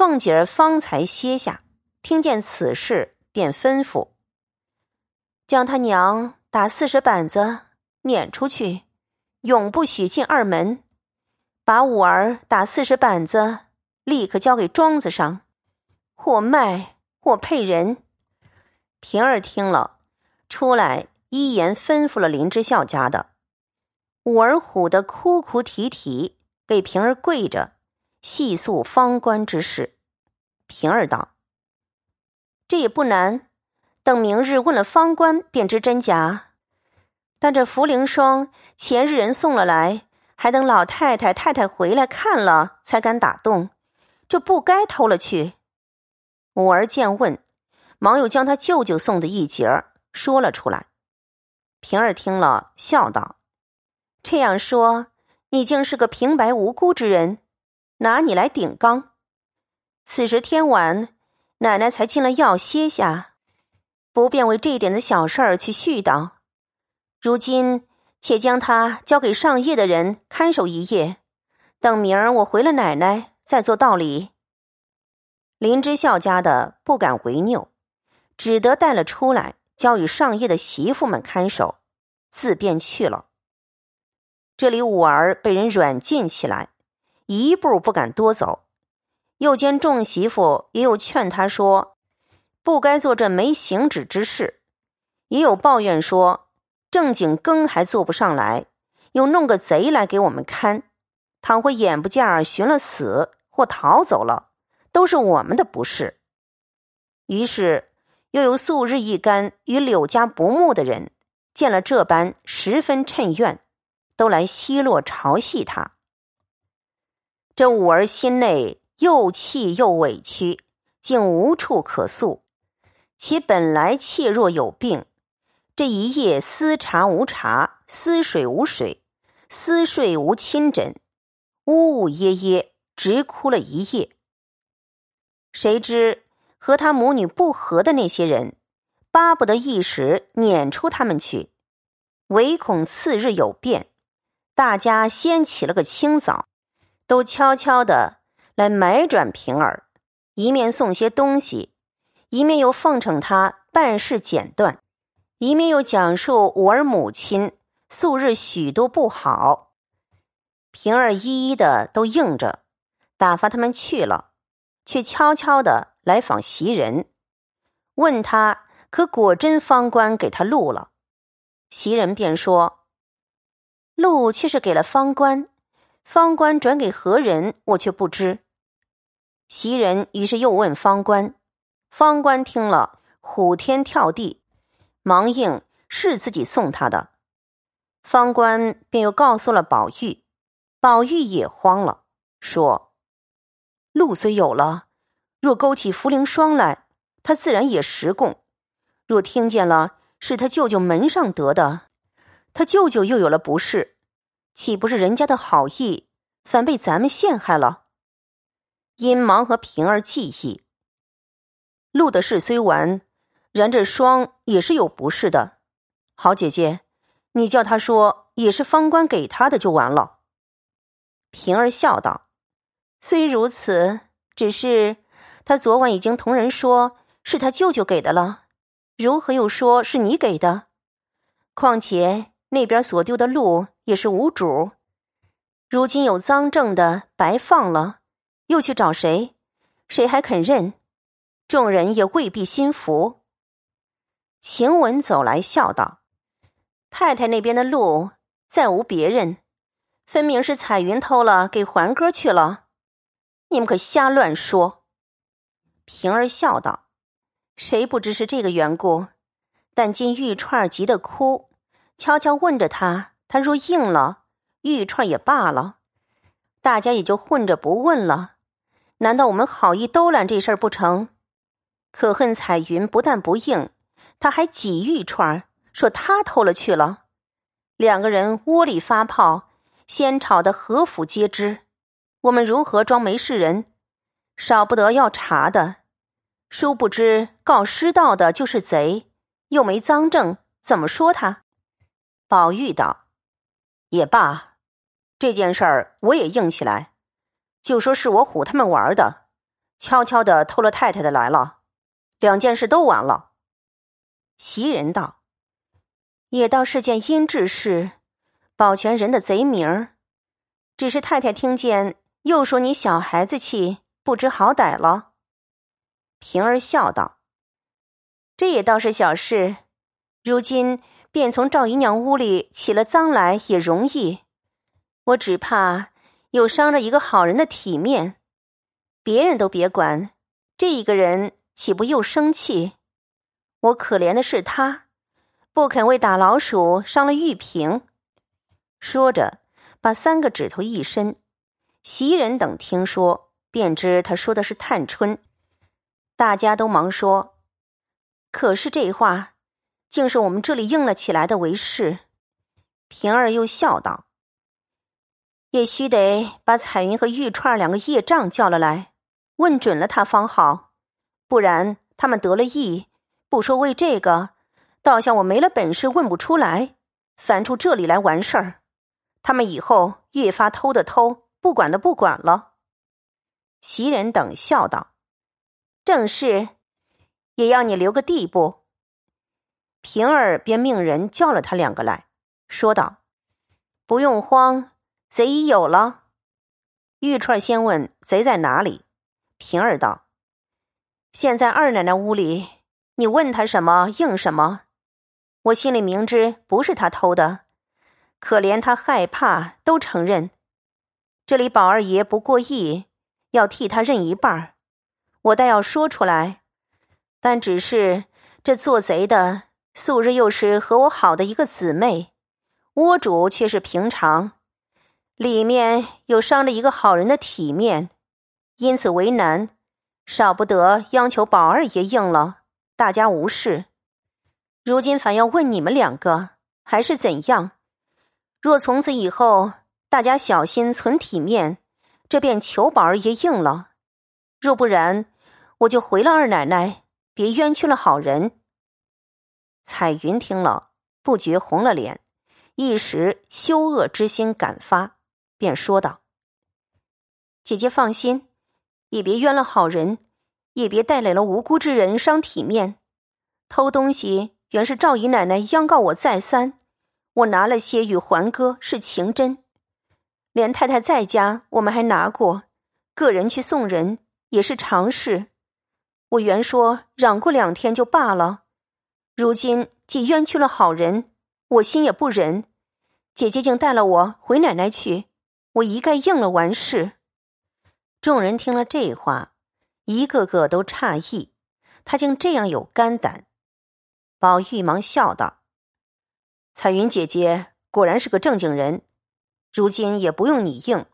凤姐儿方才歇下，听见此事，便吩咐：“将他娘打四十板子，撵出去，永不许进二门。把五儿打四十板子，立刻交给庄子上，或卖，或配人。”平儿听了，出来一言吩咐了林之孝家的。五儿唬得哭哭啼啼，给平儿跪着。细诉方官之事，平儿道：“这也不难，等明日问了方官，便知真假。但这茯苓霜前日人送了来，还等老太太、太太回来看了，才敢打动。这不该偷了去。”五儿见问，忙又将他舅舅送的一截儿说了出来。平儿听了，笑道：“这样说，你竟是个平白无辜之人。”拿你来顶缸。此时天晚，奶奶才进了药歇下，不便为这点子小事儿去絮叨。如今且将他交给上夜的人看守一夜，等明儿我回了奶奶，再做道理。林之孝家的不敢违拗，只得带了出来，交与上夜的媳妇们看守，自便去了。这里五儿被人软禁起来。一步不敢多走，又见众媳妇也有劝他说：“不该做这没行止之事。”也有抱怨说：“正经更还做不上来，又弄个贼来给我们看，倘或眼不见儿寻了死或逃走了，都是我们的不是。”于是又有素日一干与柳家不睦的人，见了这般，十分趁怨，都来奚落嘲戏他。这五儿心内又气又委屈，竟无处可诉。其本来怯弱有病，这一夜思茶无茶，思水无水，思睡无亲枕，呜呜咽咽，直哭了一夜。谁知和他母女不和的那些人，巴不得一时撵出他们去，唯恐次日有变，大家先起了个清早。都悄悄的来买转平儿，一面送些东西，一面又奉承他办事简断，一面又讲述五儿母亲素日许多不好。平儿一一的都应着，打发他们去了，却悄悄的来访袭人，问他可果真方官给他录了。袭人便说：“录却是给了方官。”方官转给何人，我却不知。袭人于是又问方官，方官听了，虎天跳地，忙应是自己送他的。方官便又告诉了宝玉，宝玉也慌了，说：“路虽有了，若勾起茯苓霜来，他自然也实供；若听见了是他舅舅门上得的，他舅舅又有了不是。”岂不是人家的好意，反被咱们陷害了？因忙和平儿记忆，路的事虽完，然这霜也是有不是的。好姐姐，你叫他说也是方官给他的就完了。平儿笑道：“虽如此，只是他昨晚已经同人说是他舅舅给的了，如何又说是你给的？况且那边所丢的路。”也是无主，如今有赃证的白放了，又去找谁？谁还肯认？众人也未必心服。晴雯走来笑道：“太太那边的路再无别人，分明是彩云偷了，给环哥去了。你们可瞎乱说。”平儿笑道：“谁不知是这个缘故？但今玉串急得哭，悄悄问着他。”他若应了，玉串也罢了，大家也就混着不问了。难道我们好意兜揽这事儿不成？可恨彩云不但不应，他还挤玉串说他偷了去了。两个人窝里发炮，先吵得何府皆知。我们如何装没事人？少不得要查的。殊不知告失盗的就是贼，又没赃证，怎么说他？宝玉道。也罢，这件事儿我也硬起来，就说是我唬他们玩的，悄悄的偷了太太的来了，两件事都完了。袭人道：“也倒是件阴质事，保全人的贼名儿。只是太太听见，又说你小孩子气，不知好歹了。”平儿笑道：“这也倒是小事，如今便从赵姨娘屋里起了脏来也容易。我只怕又伤了一个好人的体面。别人都别管，这一个人岂不又生气？”我可怜的是他，不肯为打老鼠伤了玉瓶。说着，把三个指头一伸。袭人等听说，便知他说的是探春。大家都忙说：“可是这话，竟是我们这里硬了起来的为是。”平儿又笑道：“也须得把彩云和玉串两个业障叫了来，问准了他方好，不然他们得了意。”不说为这个，倒像我没了本事问不出来，翻出这里来完事儿。他们以后越发偷的偷，不管的不管了。袭人等笑道：“正是，也要你留个地步。”平儿便命人叫了他两个来说道：“不用慌，贼已有了。”玉钏先问贼在哪里，平儿道：“现在二奶奶屋里。”你问他什么应什么，我心里明知不是他偷的，可怜他害怕，都承认。这里宝二爷不过意，要替他认一半儿，我倒要说出来，但只是这做贼的素日又是和我好的一个姊妹，窝主却是平常，里面又伤了一个好人的体面，因此为难，少不得央求宝二爷应了。大家无事，如今反要问你们两个，还是怎样？若从此以后大家小心存体面，这便求宝二爷应了；若不然，我就回了二奶奶，别冤屈了好人。彩云听了，不觉红了脸，一时羞恶之心感发，便说道：“姐姐放心，也别冤了好人。”也别带来了无辜之人伤体面，偷东西原是赵姨奶奶央告我再三，我拿了些与环哥是情真，连太太在家我们还拿过，个人去送人也是常事。我原说嚷过两天就罢了，如今既冤屈了好人，我心也不忍。姐姐竟带了我回奶奶去，我一概应了完事。众人听了这话。一个个都诧异，他竟这样有肝胆。宝玉忙笑道：“彩云姐姐果然是个正经人，如今也不用你应，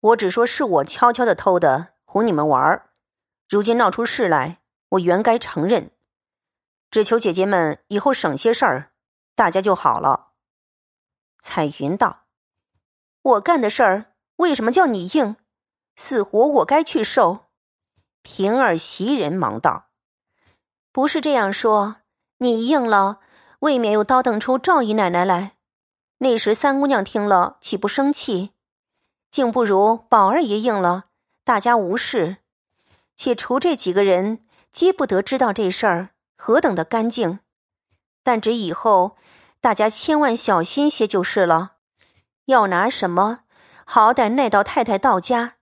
我只说是我悄悄的偷的，哄你们玩儿。如今闹出事来，我原该承认，只求姐姐们以后省些事儿，大家就好了。”彩云道：“我干的事儿，为什么叫你应？死活我该去受。”平儿、袭人忙道：“不是这样说，你应了，未免又叨腾出赵姨奶奶来。那时三姑娘听了，岂不生气？竟不如宝二爷应了，大家无事。且除这几个人，皆不得知道这事儿，何等的干净。但只以后，大家千万小心些就是了。要拿什么，好歹耐到太太到家，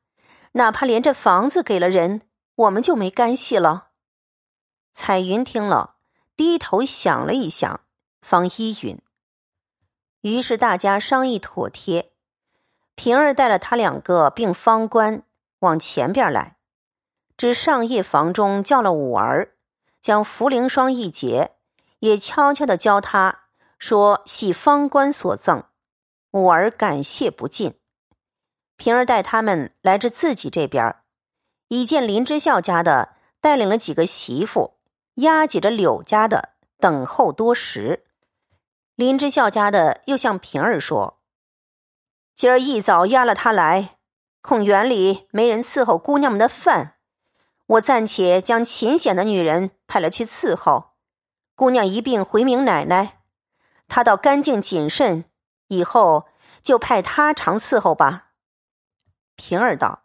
哪怕连这房子给了人。”我们就没干系了。彩云听了，低头想了一想，方依允。于是大家商议妥帖，平儿带了他两个并方官往前边来，至上夜房中叫了五儿，将茯苓霜一结，也悄悄的教他说系方官所赠。母儿感谢不尽。平儿带他们来至自己这边已见林之孝家的带领了几个媳妇，押解着柳家的等候多时。林之孝家的又向平儿说：“今儿一早押了他来，恐园里没人伺候姑娘们的饭，我暂且将秦显的女人派了去伺候。姑娘一并回明奶奶，她倒干净谨慎，以后就派她常伺候吧。”平儿道。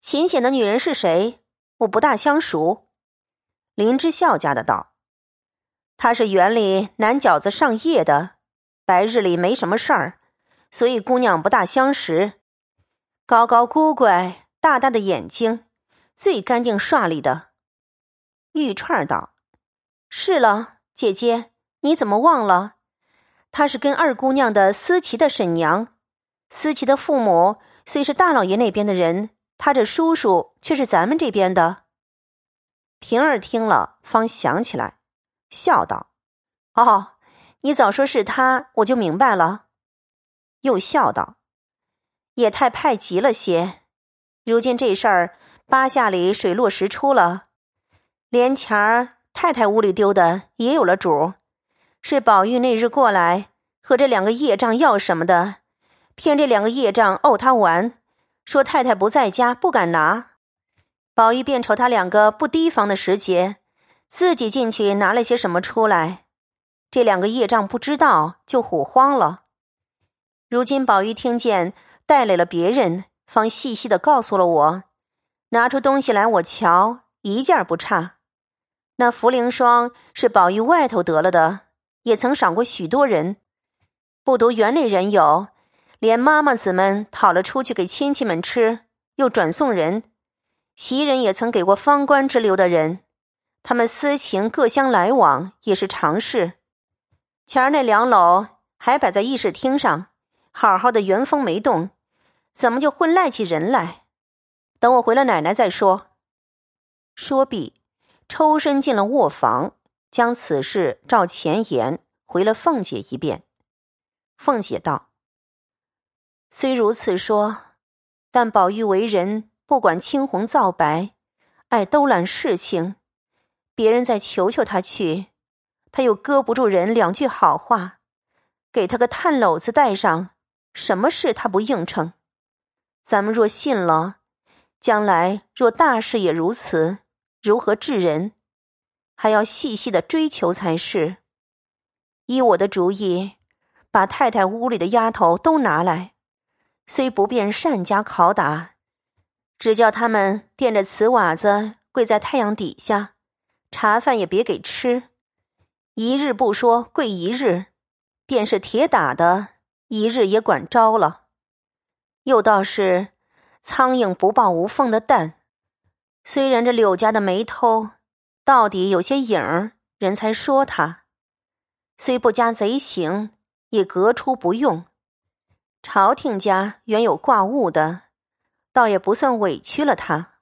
秦显的女人是谁？我不大相熟。林之孝家的道：“她是园里南饺子上夜的，白日里没什么事儿，所以姑娘不大相识。高高孤怪，大大的眼睛，最干净刷利的。”玉串道：“是了，姐姐，你怎么忘了？她是跟二姑娘的思琪的婶娘，思琪的父母虽是大老爷那边的人。”他这叔叔却是咱们这边的。平儿听了，方想起来，笑道：“哦，你早说是他，我就明白了。”又笑道：“也太派急了些。如今这事儿八下里水落石出了，连钱儿太太屋里丢的也有了主，是宝玉那日过来和这两个业障要什么的，骗这两个业障怄他玩。”说太太不在家，不敢拿，宝玉便瞅他两个不提防的时节，自己进去拿了些什么出来，这两个业障不知道，就唬慌了。如今宝玉听见带来了别人，方细细的告诉了我，拿出东西来我瞧，一件不差。那茯苓霜是宝玉外头得了的，也曾赏过许多人，不独园里人有。连妈妈子们讨了出去给亲戚们吃，又转送人；袭人也曾给过方官之流的人，他们私情各相来往也是常事。前儿那两篓还摆在议事厅上，好好的原封没动，怎么就混赖起人来？等我回了奶奶再说。说毕，抽身进了卧房，将此事照前言回了凤姐一遍。凤姐道。虽如此说，但宝玉为人不管青红皂白，爱兜揽事情。别人再求求他去，他又搁不住人两句好话，给他个炭篓子带上，什么事他不应承？咱们若信了，将来若大事也如此，如何治人？还要细细的追求才是。依我的主意，把太太屋里的丫头都拿来。虽不便善加拷打，只叫他们垫着瓷瓦子跪在太阳底下，茶饭也别给吃，一日不说跪一日，便是铁打的，一日也管招了。又倒是苍蝇不抱无缝的蛋，虽然这柳家的没偷，到底有些影儿，人才说他，虽不加贼行，也革出不用。朝廷家原有挂物的，倒也不算委屈了他。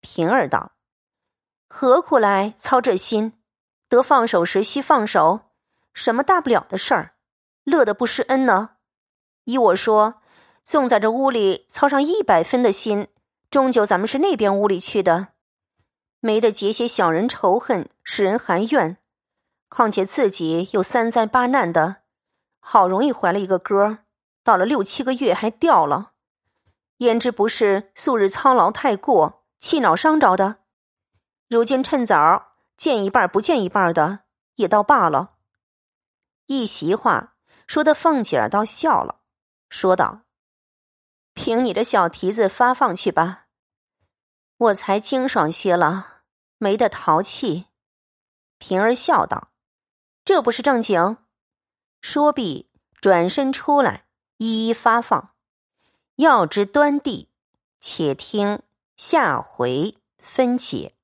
平儿道：“何苦来操这心？得放手时须放手，什么大不了的事儿？乐得不施恩呢？依我说，纵在这屋里操上一百分的心，终究咱们是那边屋里去的，没得结些小人仇恨，使人含怨。况且自己又三灾八难的，好容易怀了一个哥。”到了六七个月还掉了，焉知不是素日操劳太过，气恼伤着的？如今趁早见一半不见一半的，也倒罢了。一席话说的凤姐儿倒笑了，说道：“凭你的小蹄子发放去吧，我才清爽些了，没得淘气。”平儿笑道：“这不是正经。”说毕，转身出来。一一发放，要知端地，且听下回分解。